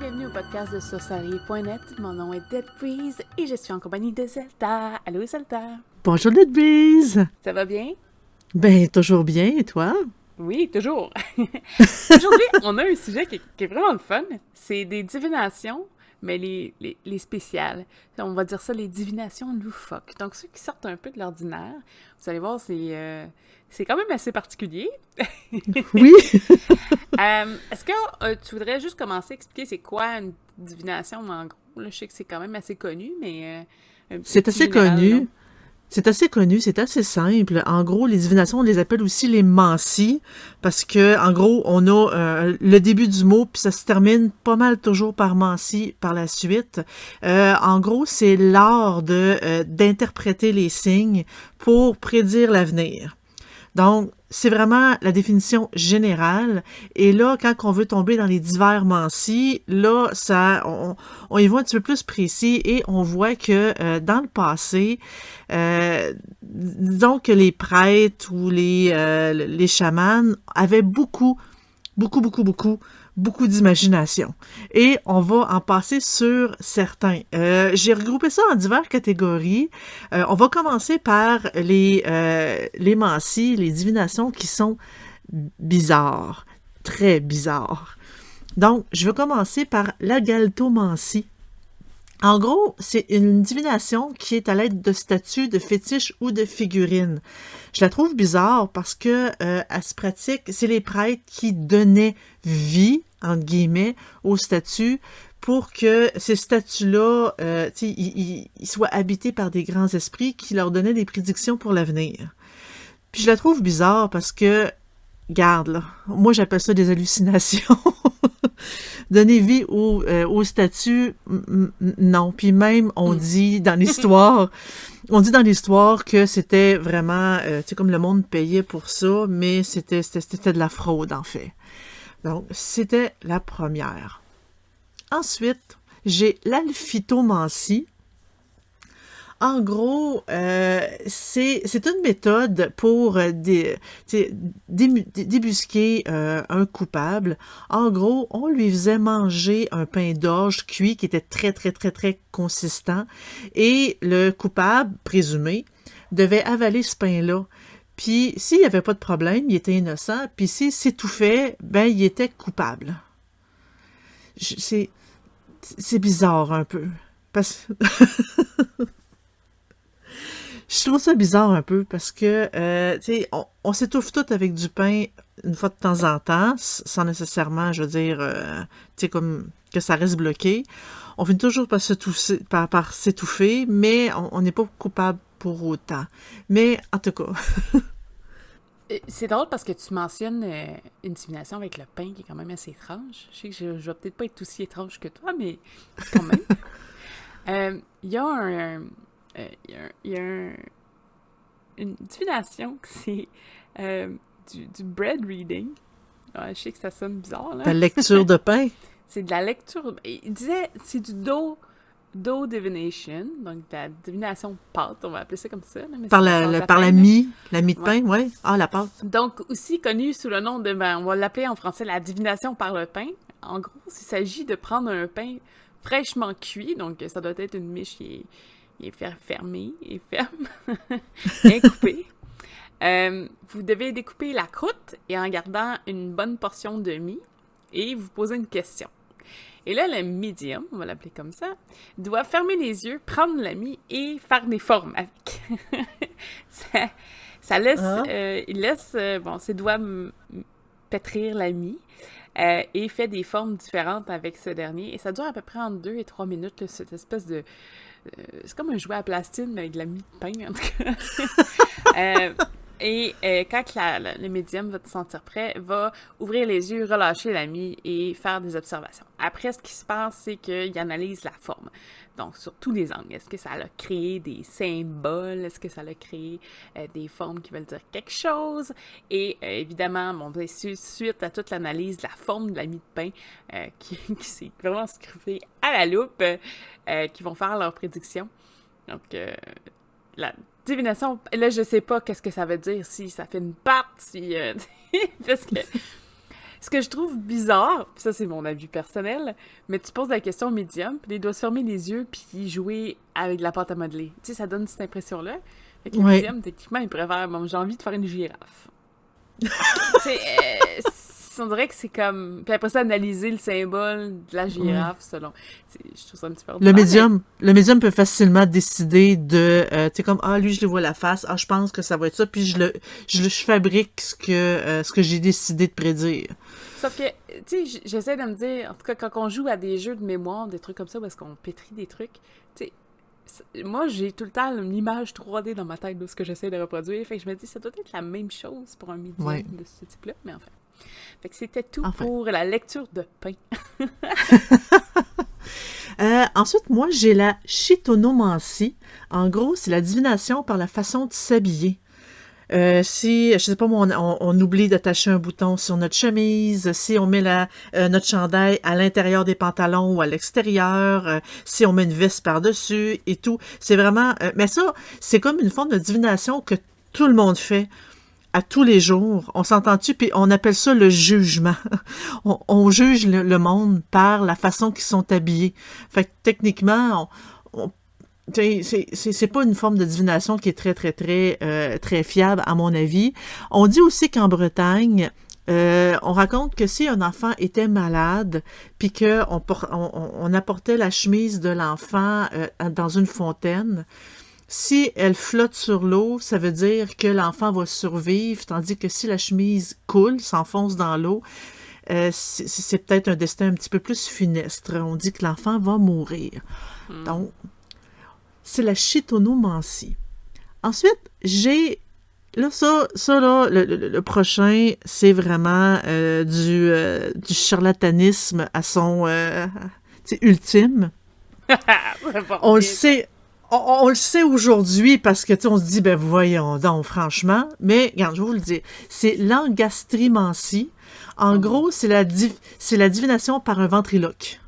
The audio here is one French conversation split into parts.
Bienvenue au podcast de Sorcerie.net. Mon nom est Dead Breeze et je suis en compagnie de Zelda. Allô Zelda? Bonjour Dead Breeze. Ça va bien? Ben, toujours bien, et toi? Oui, toujours. Aujourd'hui, on a un sujet qui, qui est vraiment le fun. C'est des divinations mais les, les, les, spéciales. On va dire ça, les divinations loufoques. Donc, ceux qui sortent un peu de l'ordinaire, vous allez voir, c'est euh, c'est quand même assez particulier. oui! euh, Est-ce que euh, tu voudrais juste commencer à expliquer c'est quoi une divination, en gros? Là, je sais que c'est quand même assez connu, mais... C'est assez général, connu. C'est assez connu, c'est assez simple. En gros, les divinations, on les appelle aussi les mancies, parce que, en gros, on a euh, le début du mot, puis ça se termine pas mal toujours par mancie par la suite. Euh, en gros, c'est l'art de euh, d'interpréter les signes pour prédire l'avenir. Donc, c'est vraiment la définition générale. Et là, quand on veut tomber dans les divers mancis, là, ça, on, on, y voit un petit peu plus précis et on voit que euh, dans le passé, euh, disons que les prêtres ou les, euh, les chamans avaient beaucoup, beaucoup, beaucoup, beaucoup beaucoup d'imagination. Et on va en passer sur certains. Euh, J'ai regroupé ça en diverses catégories. Euh, on va commencer par les, euh, les mancies, les divinations qui sont bizarres, très bizarres. Donc, je vais commencer par la galtomancie. En gros, c'est une divination qui est à l'aide de statues, de fétiches ou de figurines. Je la trouve bizarre parce que euh, elle se pratique, c'est les prêtres qui donnaient vie, entre guillemets, aux statues pour que ces statues-là euh, soient habités par des grands esprits qui leur donnaient des prédictions pour l'avenir. Puis je la trouve bizarre parce que, garde là, moi j'appelle ça des hallucinations. Donner vie aux, euh, aux statues, non. Puis même, on dit dans l'histoire, on dit dans l'histoire que c'était vraiment, euh, tu sais, comme le monde payait pour ça, mais c'était, c'était de la fraude, en fait. Donc, c'était la première. Ensuite, j'ai l'alphytomancie. En gros, euh, c'est une méthode pour dé, débusquer euh, un coupable. En gros, on lui faisait manger un pain d'orge cuit qui était très, très, très, très consistant. Et le coupable, présumé, devait avaler ce pain-là. Puis, s'il n'y avait pas de problème, il était innocent. Puis, s'il s'étouffait, ben, il était coupable. C'est c'est bizarre un peu. Parce Je trouve ça bizarre un peu parce que, euh, tu sais, on, on s'étouffe tout avec du pain une fois de temps en temps, sans nécessairement, je veux dire, euh, tu sais, comme que ça reste bloqué. On finit toujours par s'étouffer, par, par s'étouffer mais on n'est pas coupable pour autant. Mais, en tout cas... C'est drôle parce que tu mentionnes euh, une divination avec le pain qui est quand même assez étrange. Je sais que je, je vais peut-être pas être aussi étrange que toi, mais quand même. Il euh, y a un... Il y a, y a un, une divination que c'est euh, du, du, bread reading. Ouais, je sais que ça sonne bizarre. Là. La lecture de pain? c'est de la lecture... Il disait, c'est du do dough divination, donc de la divination pâte, on va appeler ça comme ça. Par la, la, par la mie, la mie de pain, ouais. ouais. Ah, la pâte. Donc, aussi connue sous le nom de, ben, on va l'appeler en français la divination par le pain. En gros, il s'agit de prendre un pain fraîchement cuit, donc ça doit être une miche qui est, qui est fermée et ferme, bien coupée. Euh, vous devez découper la croûte et en gardant une bonne portion de mie et vous posez une question. Et là, le médium, on va l'appeler comme ça, doit fermer les yeux, prendre la mie et faire des formes avec. ça, ça, laisse, ah. euh, il laisse, euh, bon, ses doigts pétrir la mie et fait des formes différentes avec ce dernier. Et ça dure à peu près entre deux et trois minutes, là, cette espèce de... c'est comme un jouet à plastine, mais avec de la mie de pain, en tout cas. Et euh, quand le médium va te sentir prêt, va ouvrir les yeux, relâcher la mie et faire des observations. Après, ce qui se passe, c'est qu'il analyse la forme. Donc, sur tous les angles. Est-ce que ça a créé des symboles? Est-ce que ça a créé euh, des formes qui veulent dire quelque chose? Et euh, évidemment, bon, ben, suite à toute l'analyse de la forme de la mie de pain, qui, s'est vraiment scruffée à la loupe, qui vont faire leurs prédictions. Donc, la divination, là, je sais pas qu'est-ce que ça veut dire, si ça fait une patte, si... Euh, parce que Ce que je trouve bizarre, ça c'est mon avis personnel, mais tu poses la question au médium, puis il doit se fermer les yeux puis jouer avec de la pâte à modeler. Tu sais, ça donne cette impression-là. Fait que le médium, techniquement, il préfère, bon, j'ai envie de faire une girafe. tu sais, euh, on dirait que c'est comme. Puis après ça, analyser le symbole de la girafe selon. Je trouve ça un petit peu. Le médium, le médium peut facilement décider de. Euh, tu sais, comme, ah, lui, je le vois la face, ah, je pense que ça va être ça, puis je le, je, je fabrique ce que, euh, ce que j'ai décidé de prédire. Sauf que, tu sais, j'essaie de me dire, en tout cas, quand on joue à des jeux de mémoire, des trucs comme ça, parce qu'on pétrit des trucs, tu sais, moi, j'ai tout le temps une image 3D dans ma tête de ce que j'essaie de reproduire. Fait que je me dis, ça doit être la même chose pour un médium de ce type-là, mais enfin. Fait que c'était tout pour la lecture de pain. Euh, ensuite, moi, j'ai la chitonomancie. En gros, c'est la divination par la façon de s'habiller. Euh, si, je sais pas moi, on, oublie d'attacher un bouton sur notre chemise, si on met la, euh, notre chandail à l'intérieur des pantalons ou à l'extérieur, si on met une veste par-dessus et tout, c'est vraiment... mais ça, c'est comme une forme de divination que tout le monde fait à tous les jours. On s'entend-tu? Puis on appelle ça le jugement. on, juge le, monde par la façon qu'ils sont habillés. Fait que techniquement, on, c'est pas une forme de divination qui est très, très, très, euh, très fiable, à mon avis. On dit aussi qu'en Bretagne, euh, on raconte que si un enfant était malade, puis qu'on on, apportait la chemise de l'enfant euh, dans une fontaine, si elle flotte sur l'eau, ça veut dire que l'enfant va survivre, tandis que si la chemise coule, s'enfonce dans l'eau, euh, c'est peut-être un destin un petit peu plus funestre. On dit que l'enfant va mourir. Hmm. Donc, c'est la chitonomancie. Ensuite, j'ai Là, ça, ça là, le, prochain, c'est vraiment euh, du, euh, du charlatanisme à son ultime. on le sait, on, le sait aujourd'hui parce que on se dit ben voyons donc franchement, mais regarde, je vais vous le dire, c'est l'angastrimancie. En mm. gros, c'est la c'est la divination par un ventriloque.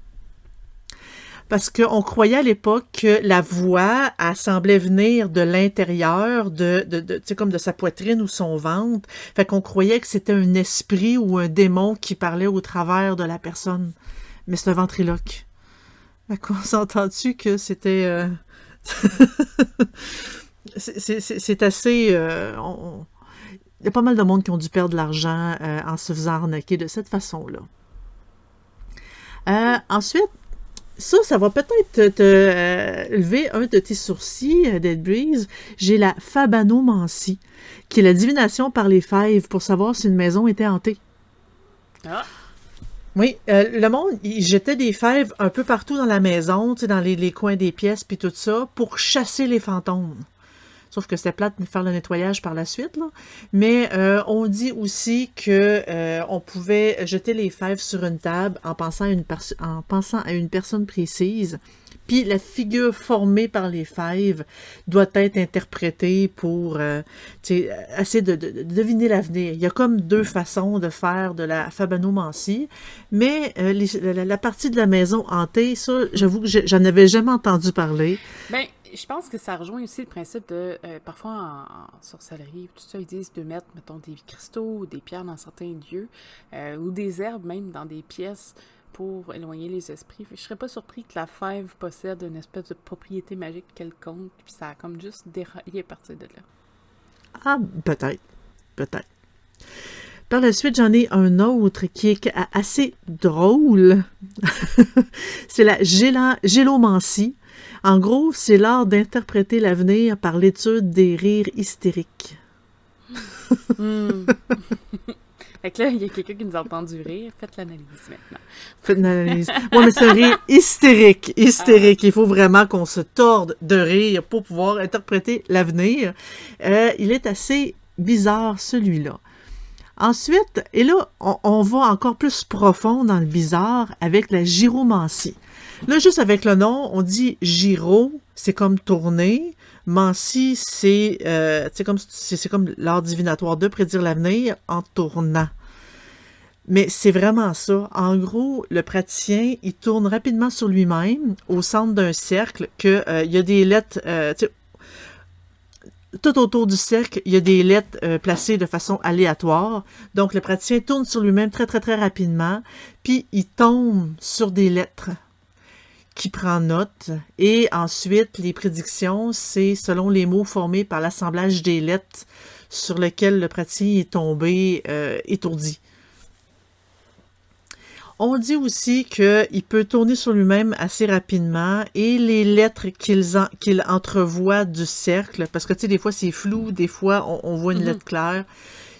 Parce qu'on croyait à l'époque que la voix, elle semblait venir de l'intérieur, de, de, de comme de sa poitrine ou son ventre. Fait qu'on croyait que c'était un esprit ou un démon qui parlait au travers de la personne. Mais c'est un ventriloque. Fait qu'on s'entend-tu que c'était... Euh, c'est assez... Euh, il y a pas mal de monde qui ont dû perdre de l'argent euh, en se faisant arnaquer de cette façon-là. Euh, ensuite, ça, ça va peut-être te, lever un de tes sourcils, Dead Breeze. J'ai la fabanomancie, qui est la divination par les fèves pour savoir si une maison était hantée. Ah. Oui, euh, le monde, il jetait des fèves un peu partout dans la maison, dans les, coins des pièces, puis tout ça, pour chasser les fantômes. Sauf que c'était plate de faire le nettoyage par la suite. Mais euh, on dit aussi que euh, on pouvait jeter les fèves sur une table en pensant une, en pensant à une personne précise puis la figure formée par les fèves doit être interprétée pour euh, essayer de, deviner l'avenir. Il y a comme deux façons de faire de la fabanomancie, mais euh, la, partie de la maison hantée, ça, j'avoue que j'en avais jamais entendu parler. Ben, je pense que ça rejoint aussi le principe de, euh, parfois en, sorcellerie, tout ça, ils disent de mettre, mettons, des cristaux ou des pierres dans certains lieux, ou des herbes même dans des pièces pour éloigner les esprits. Je serais pas surpris que la fève possède une espèce de propriété magique quelconque, puis ça a comme juste déraillé à partir de là. Ah, peut-être. Peut-être. Par la suite, j'en ai un autre qui est assez drôle. c'est la gélomancie. En gros, c'est l'art d'interpréter l'avenir par l'étude des rires hystériques. Hmm. Fait que là, il y a quelqu'un qui nous a entendu rire. Faites l'analyse maintenant. Faites l'analyse. Oui, mais c'est un rire hystérique. Hystérique. Ah. Il faut vraiment qu'on se torde de rire pour pouvoir interpréter l'avenir. Euh, il est assez bizarre, celui-là. Ensuite, et là, on, va encore plus profond dans le bizarre avec la gyromancie. Là, juste avec le nom, on dit gyro, c'est comme tourner. C'est euh, comme, comme l'art divinatoire de prédire l'avenir en tournant. Mais c'est vraiment ça. En gros, le praticien, il tourne rapidement sur lui-même au centre d'un cercle, qu'il euh, y a des lettres. Euh, tout autour du cercle, il y a des lettres placées de façon aléatoire. Donc, le praticien tourne sur lui-même très, très, très rapidement, puis il tombe sur des lettres qui prend note. Et ensuite, les prédictions, c'est selon les mots formés par l'assemblage des lettres sur lesquels le praticien est tombé euh, étourdi. On dit aussi qu'il peut tourner sur lui-même assez rapidement et les lettres qu'il entrevoit du cercle, parce que tu sais, des fois c'est flou, des fois on, voit une mm-hmm. lettre claire.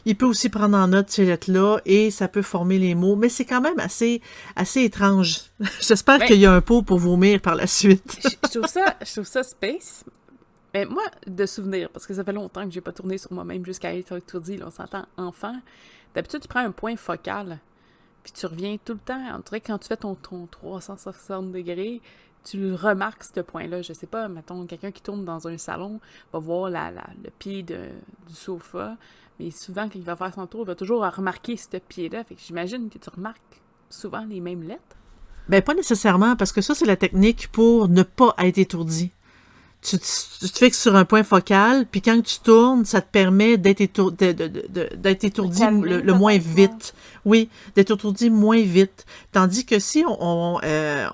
Il peut aussi prendre en note ces lettres-là et ça peut former les mots, mais c'est quand même assez, assez étrange. J'espère qu'il y a un pot pour vomir par la suite. je, trouve ça, je trouve ça space. Mais moi, de souvenir, parce que ça fait longtemps que j'ai pas tourné sur moi-même jusqu'à être étourdi, là, on s'entend enfant. D'habitude, tu prends un point focal puis tu reviens tout le temps. On dirait que quand tu fais ton, ton 360 degrés, tu remarques ce point-là. Je sais pas, mettons, quelqu'un qui tourne dans un salon va voir la, le pied du sofa, mais souvent, quand il va faire son tour, il va toujours remarquer ce pied-là. Fait que j'imagine que tu remarques souvent les mêmes lettres. Ben, pas nécessairement, parce que ça, c'est la technique pour ne pas être étourdi tu, tu, te fixes sur un point focal, puis quand tu tournes, ça te permet d'être étourdi, le, moins vite. Oui, d'être étourdi moins vite. Tandis que si on on, euh,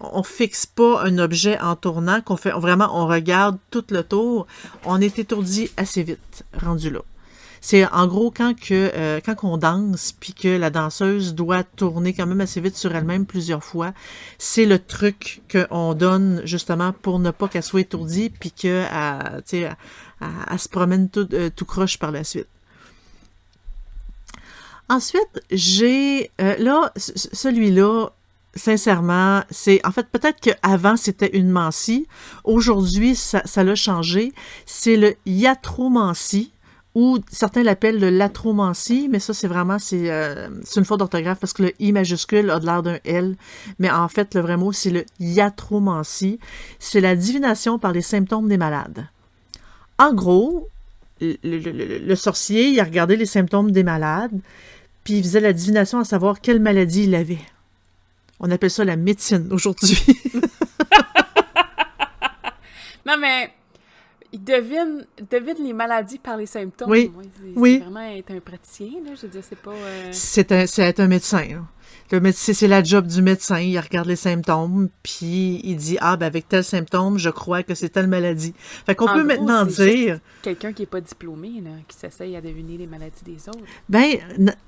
on, fixe pas un objet en tournant, qu'on fait vraiment on regarde tout le tour, on est étourdi assez vite, rendu là. C'est en gros quand que euh, on danse puis que la danseuse doit tourner quand même assez vite sur elle-même plusieurs fois, c'est le truc qu'on donne justement pour ne pas qu'elle soit étourdie puis que elle, elle, se promène tout, euh, tout croche par la suite. Ensuite, j'ai euh, là celui-là sincèrement, c'est en fait peut-être qu'avant c'était une mancie. Aujourd'hui, ça l'a changé. C'est le yatromancie ou certains l'appellent le latromancie, mais ça, c'est vraiment, c'est euh, une faute d'orthographe parce que le I majuscule a l'air d'un L, mais en fait, le vrai mot, c'est le iatromancie. C'est la divination par les symptômes des malades. En gros, le, sorcier, il a regardé les symptômes des malades, puis il faisait la divination à savoir quelle maladie il avait. On appelle ça la médecine aujourd'hui. non, mais il devine, devine les maladies par les symptômes. Oui. oui. C'est vraiment être un praticien, là. Je veux dire, c'est pas. Euh, c'est un, être un médecin. Le médecin, c'est la job du médecin. Il regarde les symptômes, puis il dit Ah, ben avec tel symptôme, je crois que c'est telle maladie. Fait qu'on peut maintenant dire. Quelqu'un qui n'est pas diplômé, là, qui s'essaye à deviner les maladies des autres. Ben,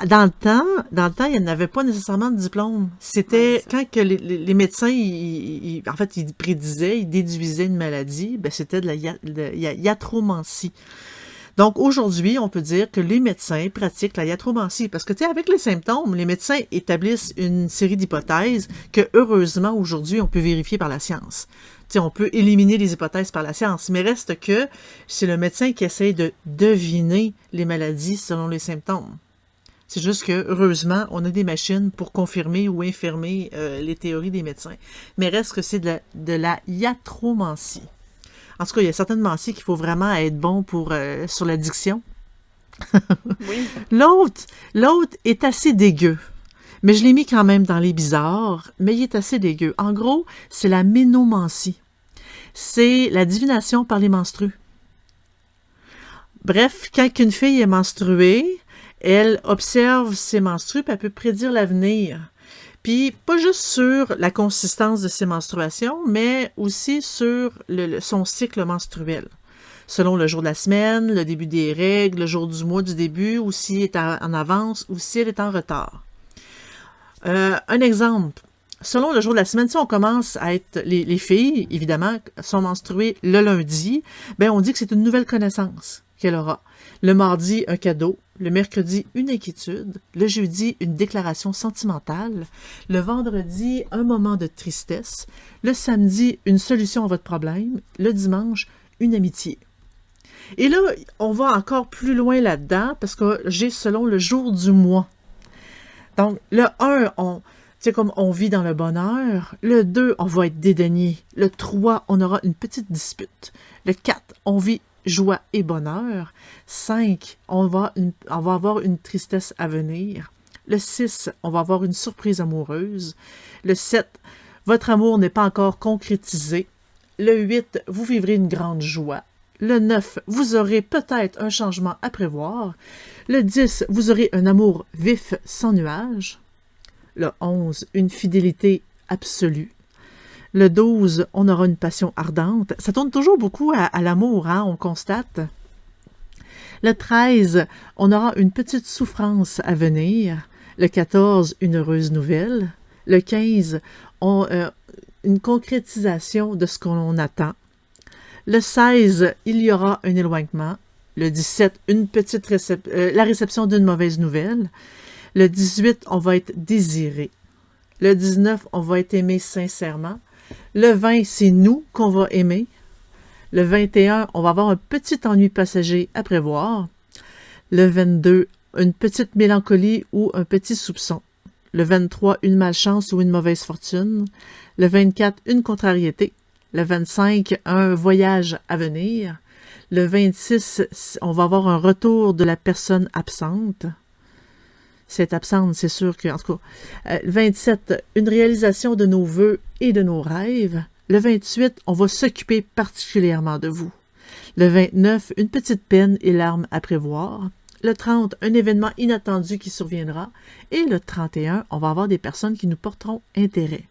dans le temps, dans le temps, il n'y avait pas nécessairement de diplôme. C'était quand que les, médecins, en fait, ils prédisaient, ils déduisaient une maladie, ben, c'était de la iatromancie. Donc aujourd'hui, on peut dire que les médecins pratiquent la iatromancie parce que tu sais avec les symptômes, les médecins établissent une série d'hypothèses que heureusement aujourd'hui on peut vérifier par la science. Tu sais, on peut éliminer les hypothèses par la science, mais reste que c'est le médecin qui essaye de deviner les maladies selon les symptômes. C'est juste que, heureusement, on a des machines pour confirmer ou infirmer euh, les théories des médecins. Mais reste que c'est de la, de la iatromancie. En tout cas, il y a certaines menties qu'il faut vraiment être bon pour euh, sur l'addiction. oui. L'autre, l'autre est assez dégueu. Mais je l'ai mis quand même dans les bizarres, mais il est assez dégueu. En gros, c'est la ménomancie. C'est la divination par les menstrues. Bref, quand une fille est menstruée, elle observe ses menstrues, puis elle peut prédire l'avenir. Puis pas juste sur la consistance de ses menstruations, mais aussi sur son cycle menstruel. Selon le jour de la semaine, le début des règles, le jour du mois du début, ou s'il est en avance, ou si elle est en retard. Euh, un exemple. Selon le jour de la semaine, si on commence à être, les, filles, évidemment, sont menstruées le lundi, ben on dit que c'est une nouvelle connaissance qu'elle aura. Le mardi, un cadeau. Le mercredi, une inquiétude. Le jeudi, une déclaration sentimentale. Le vendredi, un moment de tristesse. Le samedi, une solution à votre problème. Le dimanche, une amitié. Et là, on va encore plus loin là-dedans parce que j'ai selon le jour du mois. Donc, le 1, on, c'est comme on vit dans le bonheur. Le 2, on va être dédaigné. Le 3, on aura une petite dispute. Le 4, on vit joie et bonheur. 5, on va, avoir une tristesse à venir. Le 6, on va avoir une surprise amoureuse. Le 7, votre amour n'est pas encore concrétisé. Le 8, vous vivrez une grande joie. Le 9, vous aurez peut-être un changement à prévoir. Le 10, vous aurez un amour vif sans nuage. Le 11, une fidélité absolue. Le 12, on aura une passion ardente. Ça tourne toujours beaucoup à, l'amour, hein, on constate. Le 13, on aura une petite souffrance à venir. Le 14, une heureuse nouvelle. Le 15, on, euh, une concrétisation de ce qu'on attend. Le 16, il y aura un éloignement. Le 17, une petite euh, la réception d'une mauvaise nouvelle. Le 18, on va être désiré. Le 19, on va être aimé sincèrement. Le 20, c'est nous qu'on va aimer. Le 21, on va avoir un petit ennui passager à prévoir. Le 22, une petite mélancolie ou un petit soupçon. Le 23, une malchance ou une mauvaise fortune. Le 24, une contrariété. Le 25, un voyage à venir. Le 26, on va avoir un retour de la personne absente. C'est absente, c'est sûr que, en tout cas. Le 27, une réalisation de nos voeux et de nos rêves. Le 28, on va s'occuper particulièrement de vous. Le 29, une petite peine et larmes à prévoir. Le 30, un événement inattendu qui surviendra. Et le 31, on va avoir des personnes qui nous porteront intérêt.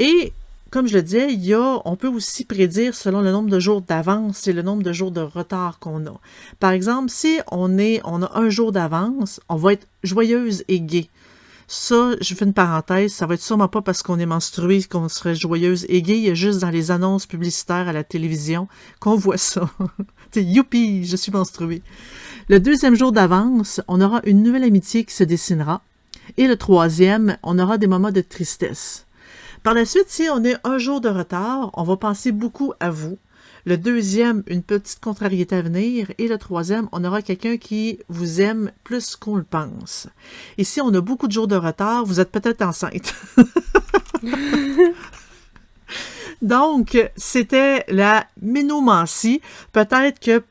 Et comme je le disais, il on peut aussi prédire selon le nombre de jours d'avance et le nombre de jours de retard qu'on a. Par exemple, si on, est, on a un jour d'avance, on va être joyeuse et gaie. Ça, je fais une parenthèse, ça va être sûrement pas parce qu'on est menstrué qu'on serait joyeuse et gaie, il y a juste dans les annonces publicitaires à la télévision qu'on voit ça. youpi, je suis menstruée. Le deuxième jour d'avance, on aura une nouvelle amitié qui se dessinera. Et le troisième, on aura des moments de tristesse. Par la suite, si on est un jour de retard, on va penser beaucoup à vous. Le deuxième, une petite contrariété à venir. Et le troisième, on aura quelqu'un qui vous aime plus qu'on le pense. Ici, on a beaucoup de jours de retard. Vous êtes peut-être enceinte. Donc, c'était la ménomancie. Peut-être que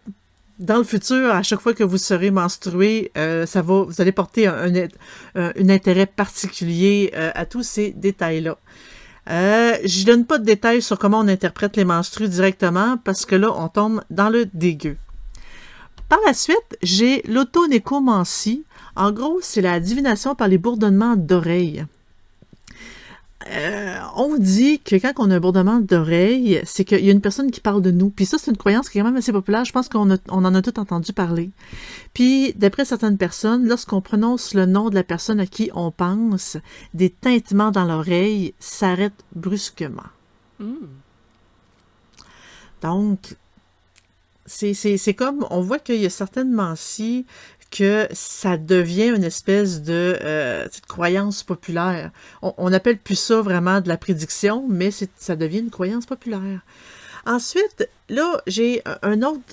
dans le futur, à chaque fois que vous serez menstrué, euh, ça va, vous allez porter un, intérêt particulier euh, à tous ces détails-là. Euh, je donne pas de détails sur comment on interprète les menstrues directement parce que là, on tombe dans le dégueu. Par la suite, j'ai l'autonécomancie. En gros, c'est la divination par les bourdonnements d'oreilles. Euh, on dit que quand on a un bourdonnement d'oreille, c'est qu'il y a une personne qui parle de nous. Puis ça, c'est une croyance qui est quand même assez populaire. Je pense qu'on on en a tout entendu parler. Puis, d'après certaines personnes, lorsqu'on prononce le nom de la personne à qui on pense, des tintements dans l'oreille s'arrêtent brusquement. Hmm. Donc, c'est comme, on voit qu'il y a certainement si que ça devient une espèce de euh, croyance populaire. On, on, appelle plus ça vraiment de la prédiction, mais ça devient une croyance populaire. Ensuite, là, j'ai un autre,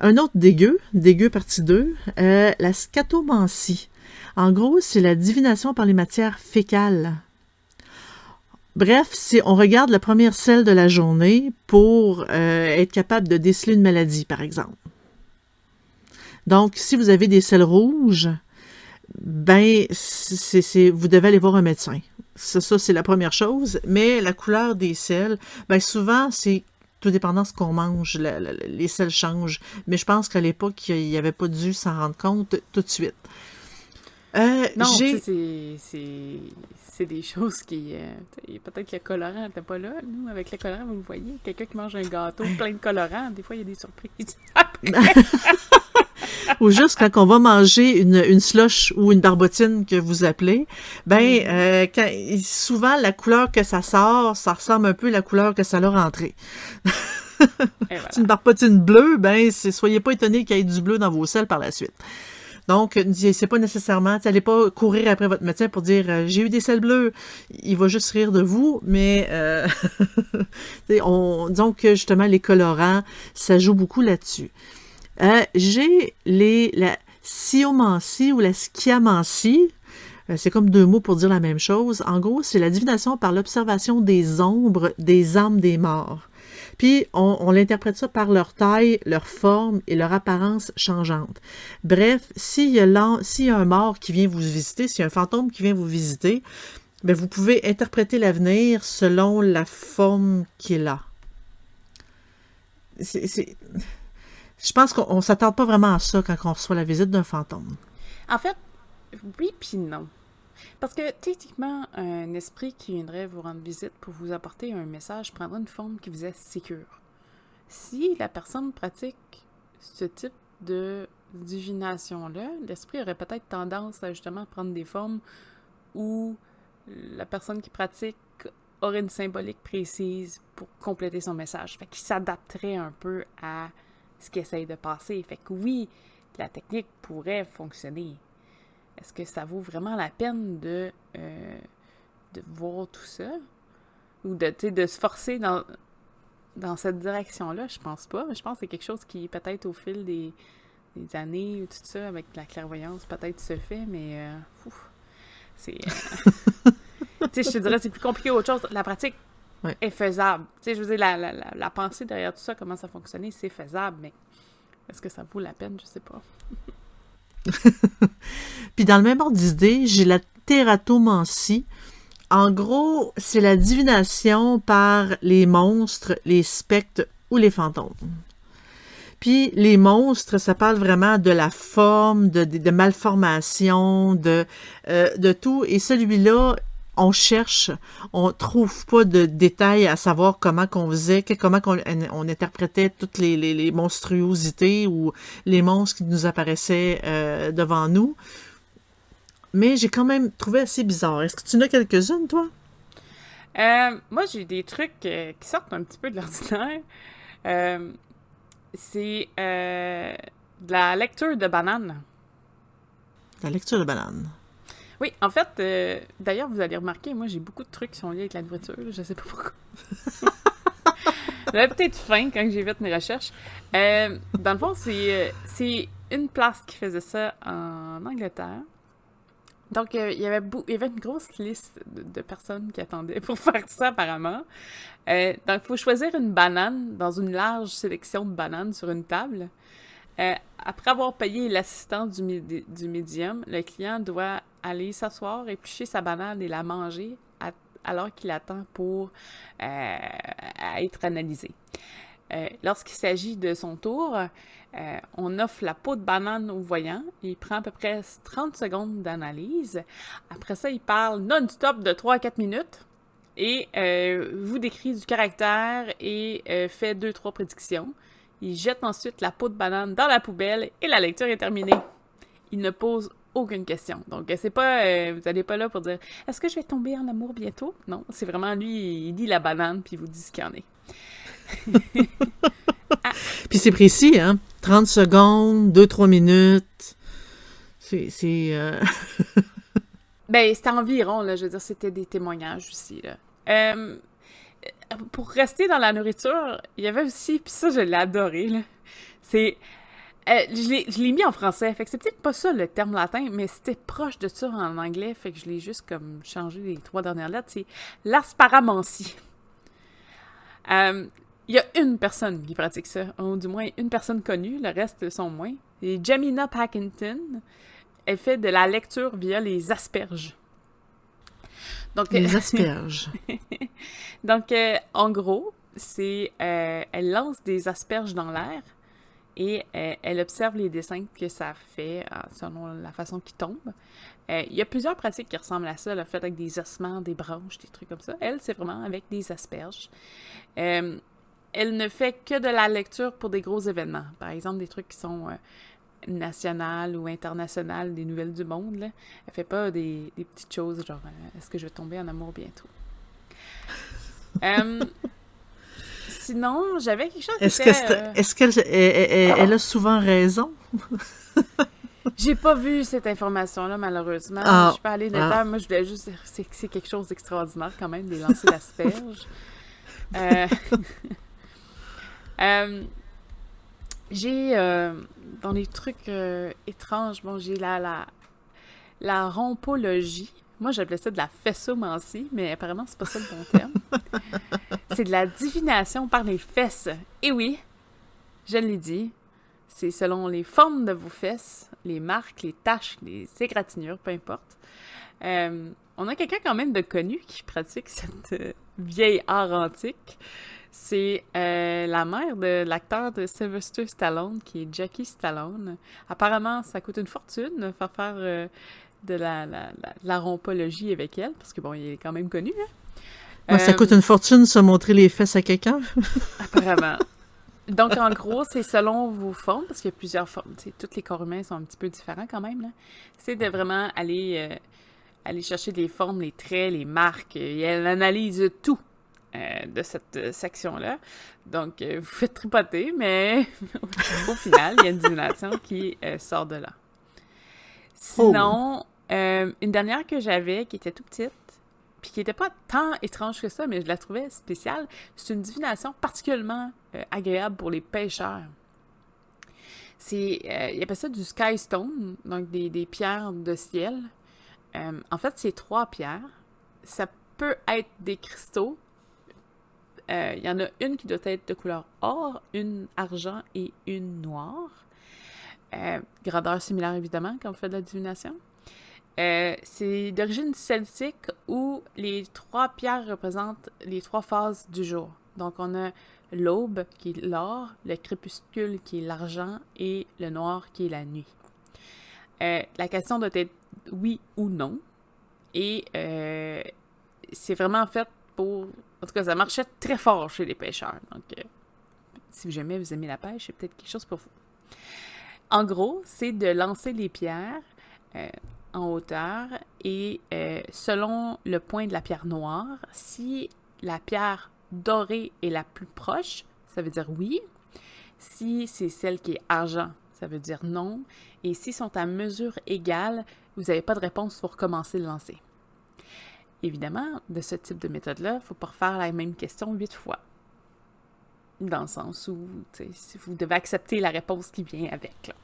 un autre dégueu, dégueu partie 2, euh, la scatomancie. En gros, c'est la divination par les matières fécales. Bref, on regarde la première selle de la journée pour euh, être capable de déceler une maladie, par exemple. Donc, si vous avez des selles rouges, ben, c'est, vous devez aller voir un médecin. Ça, ça c'est la première chose. Mais la couleur des selles, ben, souvent, c'est tout dépendant de ce qu'on mange, les selles changent. Mais je pense qu'à l'époque, il n'y avait pas dû s'en rendre compte tout de suite. Euh, non, c'est des choses qui... Euh, peut-être que le colorant n'était pas là. Nous, avec le colorant, vous le voyez, quelqu'un qui mange un gâteau plein de colorants, des fois, il y a des surprises. ou juste quand on va manger une, une slush ou une barbotine que vous appelez, ben euh, quand, souvent la couleur que ça sort, ça ressemble un peu à la couleur que ça l'a rentré. C'est une barbotine bleue, ben soyez pas étonnés qu'il y ait du bleu dans vos selles par la suite. Donc, c'est pas nécessairement, n'allez pas courir après votre médecin pour dire euh, j'ai eu des selles bleues. Il va juste rire de vous, mais euh, on, que justement les colorants, ça joue beaucoup là-dessus. Euh, j'ai la sciomancie ou la schiamancie. Euh, c'est comme deux mots pour dire la même chose. En gros, c'est la divination par l'observation des ombres des âmes des morts. Puis on, l'interprète ça par leur taille, leur forme et leur apparence changeante. Bref, s'il y, a un mort qui vient vous visiter, s'il y a un fantôme qui vient vous visiter, bien, vous pouvez interpréter l'avenir selon la forme qu'il a. Je pense qu'on s'attarde pas vraiment à ça quand on reçoit la visite d'un fantôme. En fait, oui puis non. Parce que techniquement, un esprit qui viendrait vous rendre visite pour vous apporter un message prendrait une forme qui vous est sécure. Si la personne pratique ce type de divination-là, l'esprit aurait peut-être tendance à justement prendre des formes où la personne qui pratique aurait une symbolique précise pour compléter son message. Fait qu'il s'adapterait un peu à ce qu'il essaye de passer. Fait que oui, la technique pourrait fonctionner. Est-ce que ça vaut vraiment la peine de, euh, de voir tout ça? Ou de, de se forcer dans, dans cette direction-là? Je pense pas. Je pense que c'est quelque chose qui, peut-être au fil des, des années, tout ça, avec la clairvoyance, peut-être se fait, mais euh, c'est. Euh, tu sais, je te dirais, c'est plus compliqué autre chose. La pratique est faisable. Tu sais, je veux dire, la, la, la, pensée derrière tout ça, comment ça fonctionne, c'est faisable, mais est-ce que ça vaut la peine? Je sais pas. Puis dans le même ordre d'idée, j'ai la tératomancie. En gros, c'est la divination par les monstres, les spectres ou les fantômes. Puis les monstres, ça parle vraiment de la forme, de, de, malformation, de, euh, de tout. Et celui-là, on cherche, on trouve pas de détails à savoir comment qu'on faisait, comment qu'on on interprétait toutes les, les, monstruosités ou les monstres qui nous apparaissaient euh, devant nous. Mais j'ai quand même trouvé assez bizarre. Est-ce que tu en as quelques-unes, toi? Euh, moi, j'ai des trucs euh, qui sortent un petit peu de l'ordinaire. c'est de la lecture de bananes. La lecture de bananes. Oui, en fait, euh, d'ailleurs, vous allez remarquer, moi, j'ai beaucoup de trucs qui sont liés avec la nourriture. Je sais pas pourquoi. J'avais peut-être faim quand j'ai fait mes recherches. Euh, dans le fond, c'est, euh, c'est une place qui faisait ça en Angleterre. Donc, il, y avait il y avait une grosse liste de, personnes qui attendaient pour faire ça, apparemment. donc, il faut choisir une banane dans une large sélection de bananes sur une table. Après avoir payé l'assistant du, médium, le client doit aller s'asseoir, éplucher sa banane et la manger alors qu'il attend pour euh, être analysé. Euh, lorsqu'il s'agit de son tour, euh, on offre la peau de banane au voyant. Il prend à peu près 30 secondes d'analyse. Après ça, il parle non-stop de 3 à 4 minutes et vous décrit du caractère et fait 2-3 prédictions. Il jette ensuite la peau de banane dans la poubelle et la lecture est terminée. Il ne pose aucune question. Donc, c'est pas, euh, vous n'allez pas là pour dire est-ce que je vais tomber en amour bientôt? Non, c'est vraiment lui, il dit la banane, puis il vous dit ce qu'il y en est. Puis c'est précis, hein? 30 secondes, 2-3 minutes. C'est. Euh... ben, c'était environ, là. Je veux dire, c'était des témoignages aussi, là. Euh, pour rester dans la nourriture, il y avait aussi, puis ça, je l'ai adoré, là. C'est euh, je l'ai mis en français, fait que c'est peut-être pas ça le terme latin, mais c'était proche de ça en anglais, fait que je l'ai juste comme changé les trois dernières lettres. C'est l'asparamancie. Euh, il y a une personne qui pratique ça, ou du moins une personne connue, le reste sont moins. C'est Jamina Packington. Elle fait de la lecture via les asperges. Donc, les asperges. Donc, euh, en gros, c'est elle lance des asperges dans l'air et euh, elle observe les dessins que ça fait euh, selon la façon qu'ils tombent. Euh, il y a plusieurs pratiques qui ressemblent à ça, le fait avec des ossements, des branches, des trucs comme ça. Elle, c'est vraiment avec des asperges. elle ne fait que de la lecture pour des gros événements. Par exemple, des trucs qui sont nationales ou internationales, des nouvelles du monde. Là. Elle fait pas des, des petites choses genre est-ce que je vais tomber en amour bientôt? sinon, j'avais quelque chose Est-ce qu'elle est elle, a souvent raison? J'ai pas vu cette information-là, malheureusement. Ah. Je suis pas allée dedans. Ah. Moi, je voulais juste dire que c'est quelque chose d'extraordinaire quand même, des lancers d'asperges. Euh, euh, j'ai, euh, dans les trucs étranges, bon, j'ai la, la, la rompologie. Moi, j'appelais ça de la fessomancie, mais apparemment, c'est pas ça le bon terme. c'est de la divination par les fesses. Et oui, je l'ai dit, c'est selon les formes de vos fesses, les marques, les taches, les égratignures, peu importe. Euh, on a quelqu'un quand même de connu qui pratique cette euh, vieille art antique. C'est euh, la mère de l'acteur de Sylvester Stallone, qui est Jackie Stallone. Apparemment, ça coûte une fortune de faire faire euh, de la, la, la, rompologie avec elle, parce que bon, il est quand même connu. Hein? ça coûte une fortune se montrer les fesses à quelqu'un. apparemment. Donc, en gros, c'est selon vos formes, parce qu'il y a plusieurs formes. tous les corps humains sont un petit peu différents quand même. C'est de vraiment aller, euh, aller chercher les formes, les traits, les marques. Et elle analyse tout euh, de cette euh, section-là. Donc, vous faites tripoter, mais au final, il y a une divination qui sort de là. Sinon, une dernière que j'avais, qui était tout petite, puis qui n'était pas tant étrange que ça, mais je la trouvais spéciale. C'est une divination particulièrement euh, agréable pour les pêcheurs. C'est, euh, il appelle ça du sky stone, donc des, des pierres de ciel. Euh, en fait, c'est trois pierres. Ça peut être des cristaux. Il y en a une qui doit être de couleur or, une argent et une noire. grandeur similaire, évidemment, quand on fait de la divination. Euh, c'est d'origine celtique où les trois pierres représentent les trois phases du jour. Donc, on a l'aube qui est l'or, le crépuscule qui est l'argent et le noir qui est la nuit. Euh, la question doit être oui ou non. Et euh, c'est vraiment fait En tout cas, ça marchait très fort chez les pêcheurs. Donc, si jamais vous aimez la pêche, c'est peut-être quelque chose pour vous. En gros, c'est de lancer les pierres en hauteur et euh, selon le point de la pierre noire, si la pierre dorée est la plus proche, ça veut dire oui. Si c'est celle qui est argent, ça veut dire non. Et s'ils sont à mesure égale, vous n'avez pas de réponse pour commencer le lancer. Évidemment, de ce type de méthode-là, il ne faut pas refaire la même question huit fois. Dans le sens où vous devez accepter la réponse qui vient avec. Là.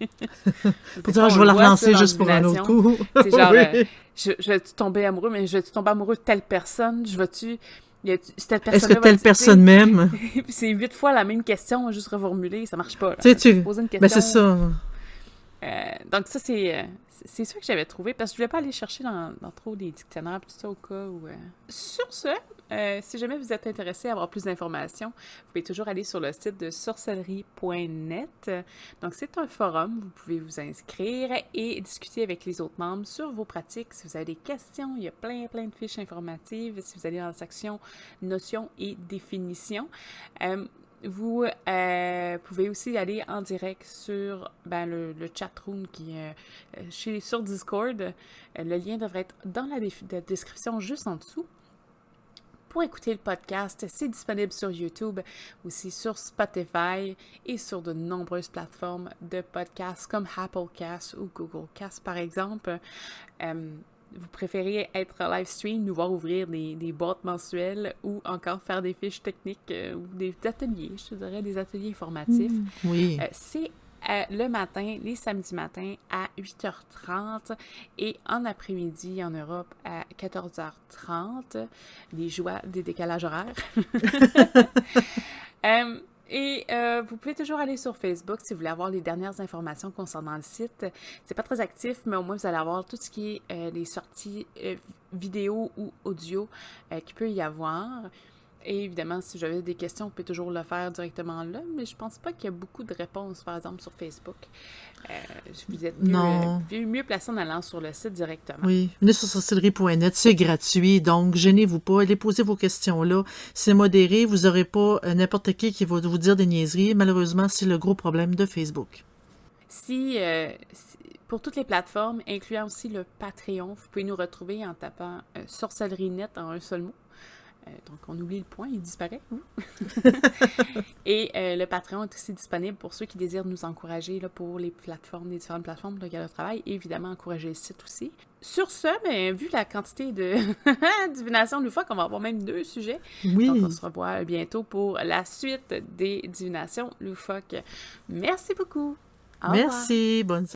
pour dire, je vais la relancer juste pour un autre coup. C'est genre, euh, je, je vais-tu tomber amoureux, mais je vais-tu tomber amoureux de telle personne? Je vais-tu. Est-ce que telle personne m'aime? c'est huit fois la même question, juste reformulée, ça marche pas. Tu sais, tu. Ben, c'est ça. Euh, donc, ça, c'est euh, c'est ça que j'avais trouvé parce que je voulais pas aller chercher dans, trop des dictionnaires tout ça au cas où. Euh. Sur ce, si jamais vous êtes intéressé à avoir plus d'informations, vous pouvez toujours aller sur le site de sorcellerie.net. Donc, c'est un forum, vous pouvez vous inscrire et discuter avec les autres membres sur vos pratiques. Si vous avez des questions, il y a plein, plein de fiches informatives. Si vous allez dans la section notions et définitions, vous euh, pouvez aussi aller en direct sur ben, le, le chat room qui est euh, sur Discord. Euh, le lien devrait être dans la, description juste en dessous. Pour écouter le podcast, c'est disponible sur YouTube, aussi sur Spotify et sur de nombreuses plateformes de podcasts comme Applecast ou Google Cast par exemple vous préférez être live stream, nous voir ouvrir des, des boîtes mensuelles ou encore faire des fiches techniques euh, ou des ateliers, je te dirais des ateliers informatifs. Mmh, oui. Euh, c'est euh, le matin, les samedis matins à 8h30 et en après-midi en Europe à 14h30. Les joies des décalages horaires. Et euh, vous pouvez toujours aller sur Facebook si vous voulez avoir les dernières informations concernant le site. C'est pas très actif, mais au moins vous allez avoir tout ce qui est euh, les sorties euh, vidéo ou audio qu'il peut y avoir. Et évidemment, si j'avais des questions, on peut toujours le faire directement là, mais je pense pas qu'il y a beaucoup de réponses, par exemple, sur Facebook. Euh, vous êtes mieux, euh, mieux, placé en allant sur le site directement. Oui, venez sur sorcellerie.net, c'est gratuit, donc gênez-vous pas, allez poser vos questions là. C'est modéré, vous n'aurez pas euh, n'importe qui qui va vous dire des niaiseries. Malheureusement, c'est le gros problème de Facebook. Si, pour toutes les plateformes, incluant aussi le Patreon, vous pouvez nous retrouver en tapant sorcellerie.net en un seul mot. Euh, donc, on oublie le point, il disparaît. et euh, le Patreon est aussi disponible pour ceux qui désirent nous encourager là, pour les plateformes, les différentes plateformes de travail et évidemment encourager le site aussi. Sur ce, ben, vu la quantité de divination fois qu'on va avoir même deux sujets. Oui. Donc, on se revoit bientôt pour la suite des divinations loufoques. Merci beaucoup. Merci. Bonne